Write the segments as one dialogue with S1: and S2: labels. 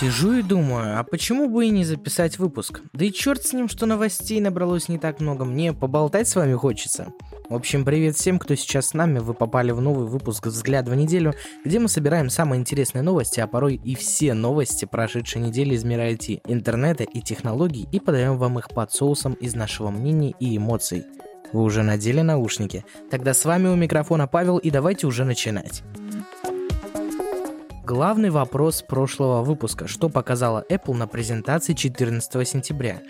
S1: Сижу и думаю, а почему бы и не записать выпуск? Да и черт с ним, что новостей набралось не так много, мне поболтать с вами хочется. В общем, привет всем, кто сейчас с нами, вы попали в новый выпуск «Взгляд в неделю», где мы собираем самые интересные новости, а порой и все новости прошедшей недели из мира IT, интернета и технологий и подаем вам их под соусом из нашего мнения и эмоций. Вы уже надели наушники? Тогда с вами у микрофона Павел и давайте уже начинать. Главный вопрос прошлого выпуска. Что показала Apple на презентации 14 сентября?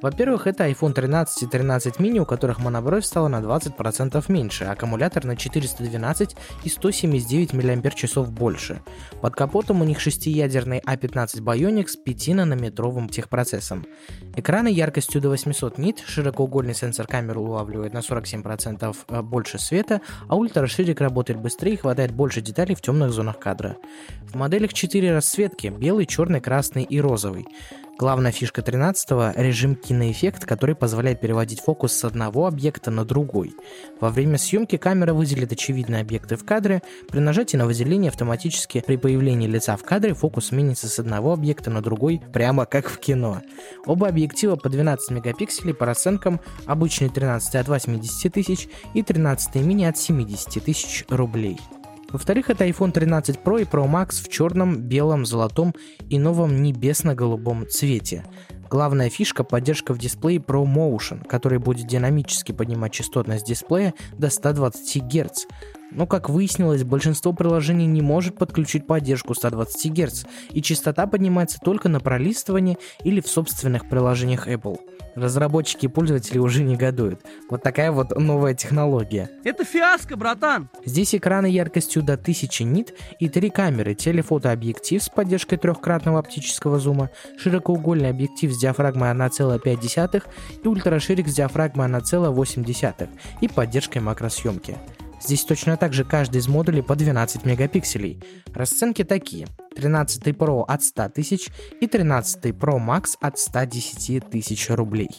S1: Во-первых, это iPhone 13 и 13 mini, у которых монобровь стала на 20% меньше, аккумулятор на 412 и 179 мАч больше. Под капотом у них шестиядерный A15 а Bionic с 5-нанометровым техпроцессом. Экраны яркостью до 800 нит, широкоугольный сенсор камеры улавливает на 47% э, больше света, а ультраширик работает быстрее и хватает больше деталей в темных зонах кадра. В моделях 4 расцветки – белый, черный, красный и розовый. Главная фишка 13-го – режим киноэффект, который позволяет переводить фокус с одного объекта на другой. Во время съемки камера выделит очевидные объекты в кадре. При нажатии на выделение автоматически при появлении лица в кадре фокус сменится с одного объекта на другой, прямо как в кино. Оба объектива по 12 мегапикселей по расценкам обычный 13 от 80 тысяч и 13 мини от 70 тысяч рублей. Во-вторых, это iPhone 13 Pro и Pro Max в черном, белом, золотом и новом небесно-голубом цвете. Главная фишка – поддержка в дисплее Pro Motion, который будет динамически поднимать частотность дисплея до 120 Гц. Но, как выяснилось, большинство приложений не может подключить поддержку 120 Гц, и частота поднимается только на пролистывании или в собственных приложениях Apple. Разработчики и пользователи уже негодуют. Вот такая вот новая технология.
S2: Это фиаско, братан!
S1: Здесь экраны яркостью до 1000 нит и три камеры, телефотообъектив с поддержкой трехкратного оптического зума, широкоугольный объектив с диафрагмой 1,5 и ультраширик с диафрагмой 1,8 и поддержкой макросъемки. Здесь точно так же каждый из модулей по 12 мегапикселей. Расценки такие. 13 Pro от 100 тысяч и 13 Pro Max от 110 тысяч рублей.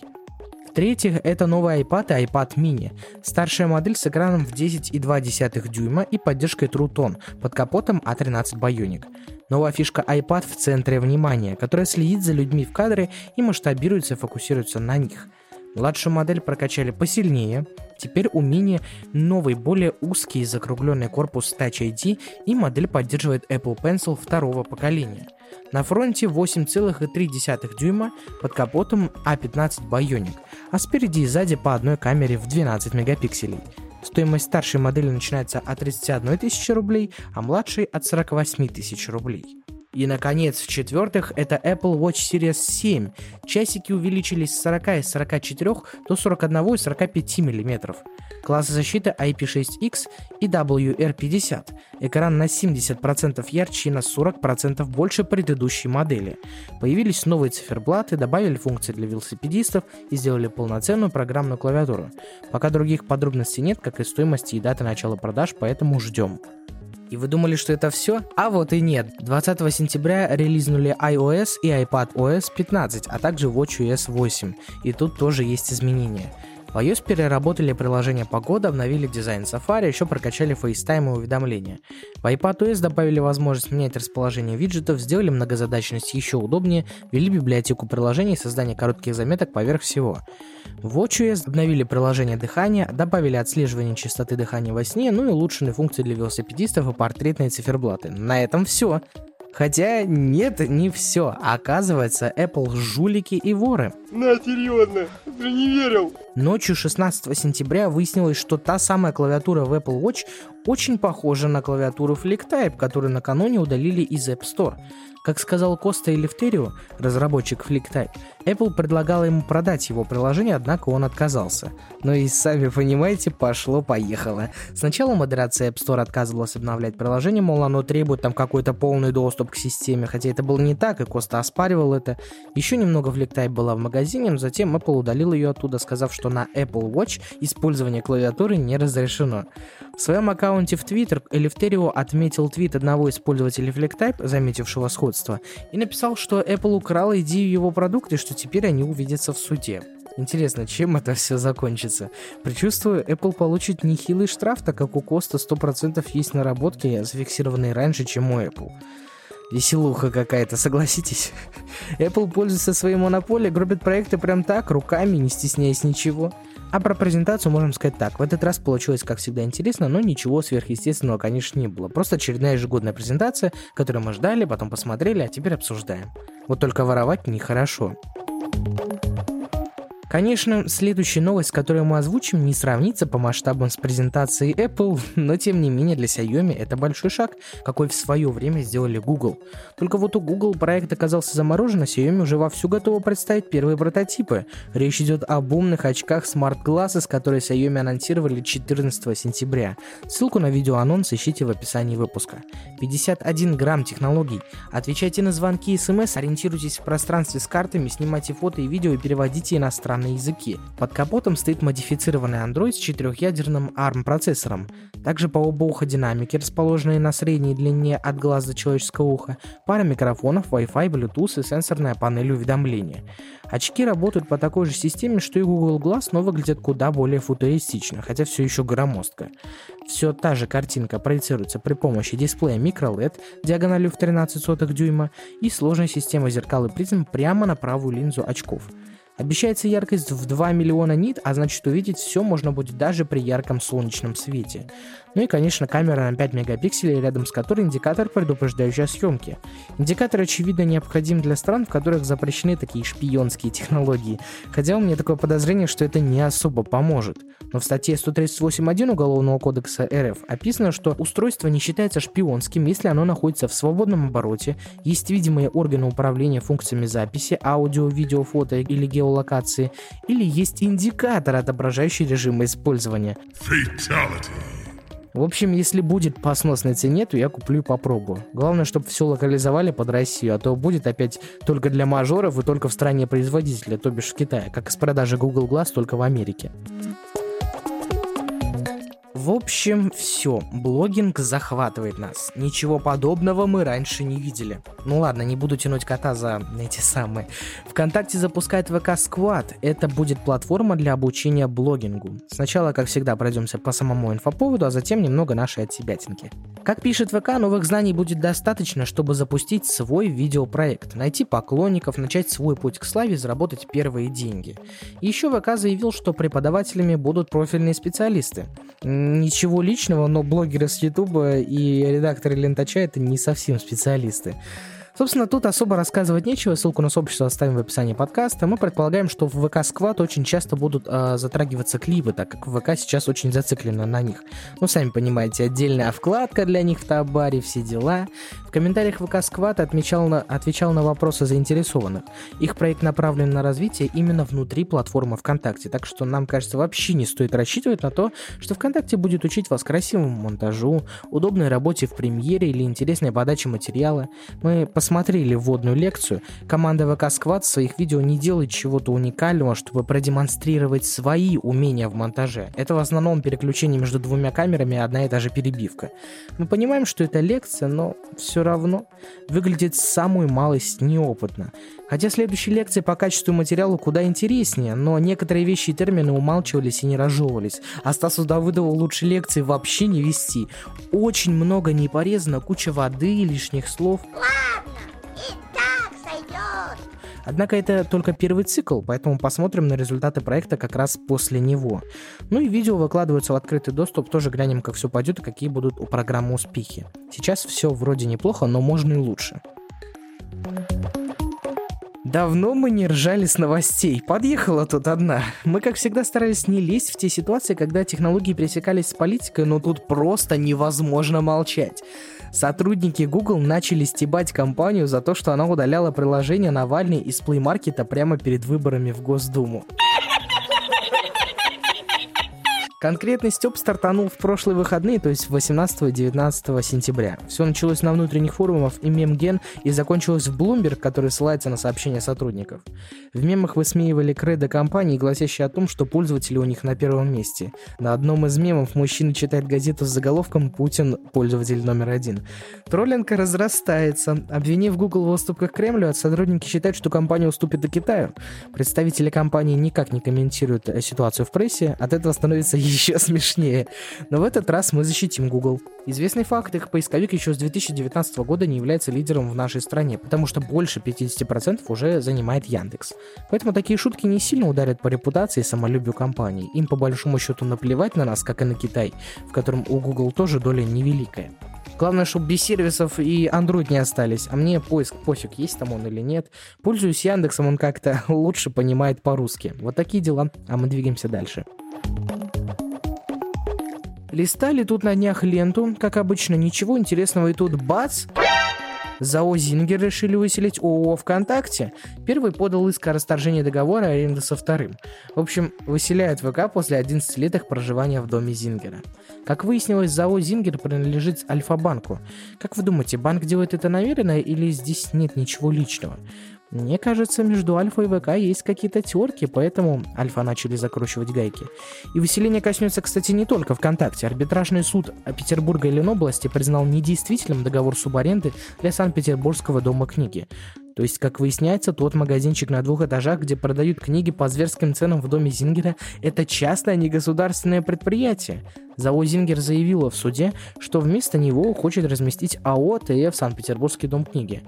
S1: В-третьих, это новый iPad и iPad mini. Старшая модель с экраном в 10,2 дюйма и поддержкой True Tone под капотом A13 Bionic. Новая фишка iPad в центре внимания, которая следит за людьми в кадре и масштабируется и фокусируется на них – Младшую модель прокачали посильнее. Теперь у Mini новый, более узкий закругленный корпус Touch ID и модель поддерживает Apple Pencil второго поколения. На фронте 8,3 дюйма, под капотом A15 а Bionic, а спереди и сзади по одной камере в 12 мегапикселей. Стоимость старшей модели начинается от 31 тысячи рублей, а младшей от 48 тысяч рублей. И, наконец, в-четвертых, это Apple Watch Series 7. Часики увеличились с 40 из 44 до 41 из 45 мм. Класс защиты IP6X и WR50. Экран на 70% ярче и на 40% больше предыдущей модели. Появились новые циферблаты, добавили функции для велосипедистов и сделали полноценную программную клавиатуру. Пока других подробностей нет, как и стоимости и даты начала продаж, поэтому ждем. И вы думали, что это все? А вот и нет. 20 сентября релизнули iOS и iPadOS 15, а также WatchOS 8. И тут тоже есть изменения. В iOS переработали приложение погода, обновили дизайн Safari, еще прокачали FaceTime и уведомления. В iPadOS добавили возможность менять расположение виджетов, сделали многозадачность еще удобнее, ввели библиотеку приложений и создание коротких заметок поверх всего. В WatchOS обновили приложение дыхания, добавили отслеживание частоты дыхания во сне, ну и улучшенные функции для велосипедистов и портретные циферблаты. На этом все. Хотя нет, не все. Оказывается, Apple жулики и воры.
S2: На, серьезно, ты не верил.
S1: Ночью 16 сентября выяснилось, что та самая клавиатура в Apple Watch очень похожа на клавиатуру FlickType, которую накануне удалили из App Store. Как сказал Коста Элефтерио, разработчик FlickType, Apple предлагала ему продать его приложение, однако он отказался. Но и сами понимаете, пошло-поехало. Сначала модерация App Store отказывалась обновлять приложение, мол, оно требует там какой-то полный доступ к системе, хотя это было не так, и Коста оспаривал это. Еще немного FlickType была в магазине, но затем Apple удалил ее оттуда, сказав, что на Apple Watch использование клавиатуры не разрешено. В своем аккаунте в Twitter Элефтерио отметил твит одного из пользователей FlickType, заметившего сходство, и написал, что Apple украла идею его продукта и что теперь они увидятся в суде. Интересно, чем это все закончится? Причувствую, Apple получит нехилый штраф, так как у Коста 100% есть наработки, зафиксированные раньше, чем у Apple. Веселуха какая-то, согласитесь? Apple пользуется своей монополией, гробит проекты прям так, руками, не стесняясь ничего. А про презентацию можем сказать так. В этот раз получилось, как всегда, интересно, но ничего сверхъестественного, конечно, не было. Просто очередная ежегодная презентация, которую мы ждали, потом посмотрели, а теперь обсуждаем. Вот только воровать нехорошо. Конечно, следующая новость, которую мы озвучим, не сравнится по масштабам с презентацией Apple, но тем не менее для Xiaomi это большой шаг, какой в свое время сделали Google. Только вот у Google проект оказался заморожен, а Xiaomi уже вовсю готова представить первые прототипы. Речь идет об умных очках Smart Glasses, которые Xiaomi анонсировали 14 сентября. Ссылку на видеоанонс ищите в описании выпуска. 51 грамм технологий. Отвечайте на звонки и смс, ориентируйтесь в пространстве с картами, снимайте фото и видео и переводите иностранные на языке. Под капотом стоит модифицированный Android с четырехъядерным ARM процессором. Также по оба уха динамики, расположенные на средней длине от глаз до человеческого уха, пара микрофонов, Wi-Fi, Bluetooth и сенсорная панель уведомления. Очки работают по такой же системе, что и Google Glass, но выглядят куда более футуристично, хотя все еще громоздко. Все та же картинка проецируется при помощи дисплея microLED диагональю в 13 дюйма и сложной системы зеркал и призм прямо на правую линзу очков – Обещается яркость в 2 миллиона нит, а значит увидеть все можно будет даже при ярком солнечном свете. Ну и, конечно, камера на 5 мегапикселей, рядом с которой индикатор, предупреждающий о съемке. Индикатор, очевидно, необходим для стран, в которых запрещены такие шпионские технологии, хотя у меня такое подозрение, что это не особо поможет. Но в статье 138.1 Уголовного кодекса РФ описано, что устройство не считается шпионским, если оно находится в свободном обороте, есть видимые органы управления функциями записи, аудио, видео, фото или геолокации, или есть индикатор, отображающий режимы использования. Fatality. В общем, если будет по сносной цене, то я куплю и попробую. Главное, чтобы все локализовали под Россию, а то будет опять только для мажоров и только в стране производителя, то бишь в Китае, как с продажи Google Glass только в Америке. В общем, все. Блогинг захватывает нас. Ничего подобного мы раньше не видели. Ну ладно, не буду тянуть кота за эти самые. ВКонтакте запускает ВК Squad. Это будет платформа для обучения блогингу. Сначала, как всегда, пройдемся по самому инфоповоду, а затем немного нашей отсебятинки. Как пишет ВК, новых знаний будет достаточно, чтобы запустить свой видеопроект, найти поклонников, начать свой путь к славе, заработать первые деньги. Еще ВК заявил, что преподавателями будут профильные специалисты. Ничего личного, но блогеры с Ютуба и редакторы Лентача это не совсем специалисты. Собственно, тут особо рассказывать нечего, ссылку на сообщество оставим в описании подкаста. Мы предполагаем, что в ВК Сквад очень часто будут э, затрагиваться клипы, так как ВК сейчас очень зациклено на них. Ну, сами понимаете, отдельная вкладка для них в Табаре, все дела. В комментариях ВК Сквад отмечал на, отвечал на вопросы заинтересованных. Их проект направлен на развитие именно внутри платформы ВКонтакте, так что нам кажется вообще не стоит рассчитывать на то, что ВКонтакте будет учить вас красивому монтажу, удобной работе в премьере или интересной подаче материала. Мы посмотрели вводную лекцию, команда ВК Сквад в своих видео не делает чего-то уникального, чтобы продемонстрировать свои умения в монтаже. Это в основном переключение между двумя камерами и одна и та же перебивка. Мы понимаем, что это лекция, но все равно выглядит самую малость неопытно. Хотя следующие лекции по качеству материала куда интереснее, но некоторые вещи и термины умалчивались и не разжевывались. А Стасу Давыдову лучше лекции вообще не вести. Очень много не порезано, куча воды, и лишних слов. Ладно! Однако это только первый цикл, поэтому посмотрим на результаты проекта как раз после него. Ну и видео выкладываются в открытый доступ, тоже глянем, как все пойдет и какие будут у программы успехи. Сейчас все вроде неплохо, но можно и лучше. Давно мы не ржали с новостей. Подъехала тут одна. Мы, как всегда, старались не лезть в те ситуации, когда технологии пересекались с политикой, но тут просто невозможно молчать. Сотрудники Google начали стебать компанию за то, что она удаляла приложение Навальный из Play Market прямо перед выборами в Госдуму. Конкретный Степ стартанул в прошлые выходные, то есть 18-19 сентября. Все началось на внутренних форумах и мемген и закончилось в Bloomberg, который ссылается на сообщения сотрудников. В мемах высмеивали кредо компании, гласящие о том, что пользователи у них на первом месте. На одном из мемов мужчина читает газету с заголовком «Путин – пользователь номер один». Троллинг разрастается. Обвинив Google в уступках Кремлю, сотрудники считают, что компания уступит и Китаю. Представители компании никак не комментируют ситуацию в прессе, от этого становится еще смешнее. Но в этот раз мы защитим Google. Известный факт, их поисковик еще с 2019 года не является лидером в нашей стране, потому что больше 50% уже занимает Яндекс. Поэтому такие шутки не сильно ударят по репутации и самолюбию компании. Им по большому счету наплевать на нас, как и на Китай, в котором у Google тоже доля невеликая. Главное, чтобы без сервисов и Android не остались. А мне поиск пофиг, есть там он или нет. Пользуюсь Яндексом, он как-то лучше понимает по-русски. Вот такие дела. А мы двигаемся дальше. Листали тут на днях ленту, как обычно, ничего интересного, и тут бац, ЗАО «Зингер» решили выселить ООО «ВКонтакте». Первый подал иск о расторжении договора аренды со вторым. В общем, выселяют ВК после 11 лет их проживания в доме Зингера. Как выяснилось, ЗАО «Зингер» принадлежит Альфа-банку. Как вы думаете, банк делает это намеренно или здесь нет ничего личного? Мне кажется, между Альфа и ВК есть какие-то терки, поэтому Альфа начали закручивать гайки. И выселение коснется, кстати, не только ВКонтакте. Арбитражный суд Петербурга и Ленобласти признал недействительным договор субаренды для Санкт-Петербургского дома книги. То есть, как выясняется, тот магазинчик на двух этажах, где продают книги по зверским ценам в доме Зингера, это частное, а не государственное предприятие. ЗАО «Зингер» заявила в суде, что вместо него хочет разместить АО ТФ «Санкт-Петербургский дом книги».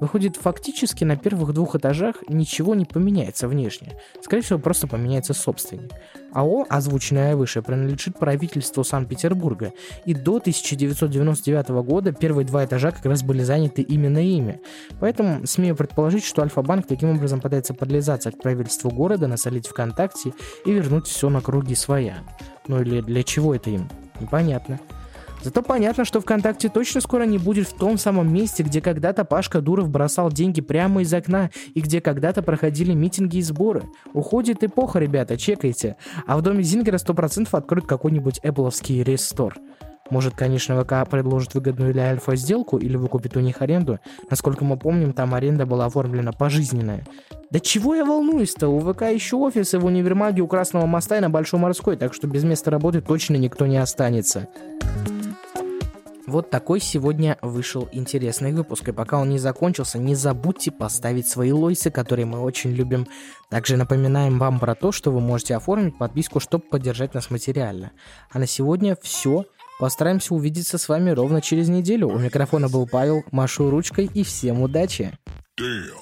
S1: Выходит, фактически на первых двух этажах ничего не поменяется внешне. Скорее всего, просто поменяется собственник. АО, озвученное выше, принадлежит правительству Санкт-Петербурга, и до 1999 года первые два этажа как раз были заняты именно ими. Поэтому смею предположить, что Альфа-банк таким образом пытается подлизаться к правительству города, насолить ВКонтакте и вернуть все на круги своя. Ну или для чего это им? Непонятно. Зато понятно, что ВКонтакте точно скоро не будет в том самом месте, где когда-то Пашка Дуров бросал деньги прямо из окна и где когда-то проходили митинги и сборы. Уходит эпоха, ребята, чекайте. А в доме Зингера 100% откроют какой-нибудь Apple'овский рестор. Может, конечно, ВК предложит выгодную для Альфа сделку или выкупит у них аренду. Насколько мы помним, там аренда была оформлена пожизненная. Да чего я волнуюсь-то? У ВК еще офисы в универмаге у Красного моста и на Большой морской, так что без места работы точно никто не останется. Вот такой сегодня вышел интересный выпуск. И пока он не закончился, не забудьте поставить свои лойсы, которые мы очень любим. Также напоминаем вам про то, что вы можете оформить подписку, чтобы поддержать нас материально. А на сегодня все. Постараемся увидеться с вами ровно через неделю. У микрофона был Павел, машу ручкой и всем удачи. Damn.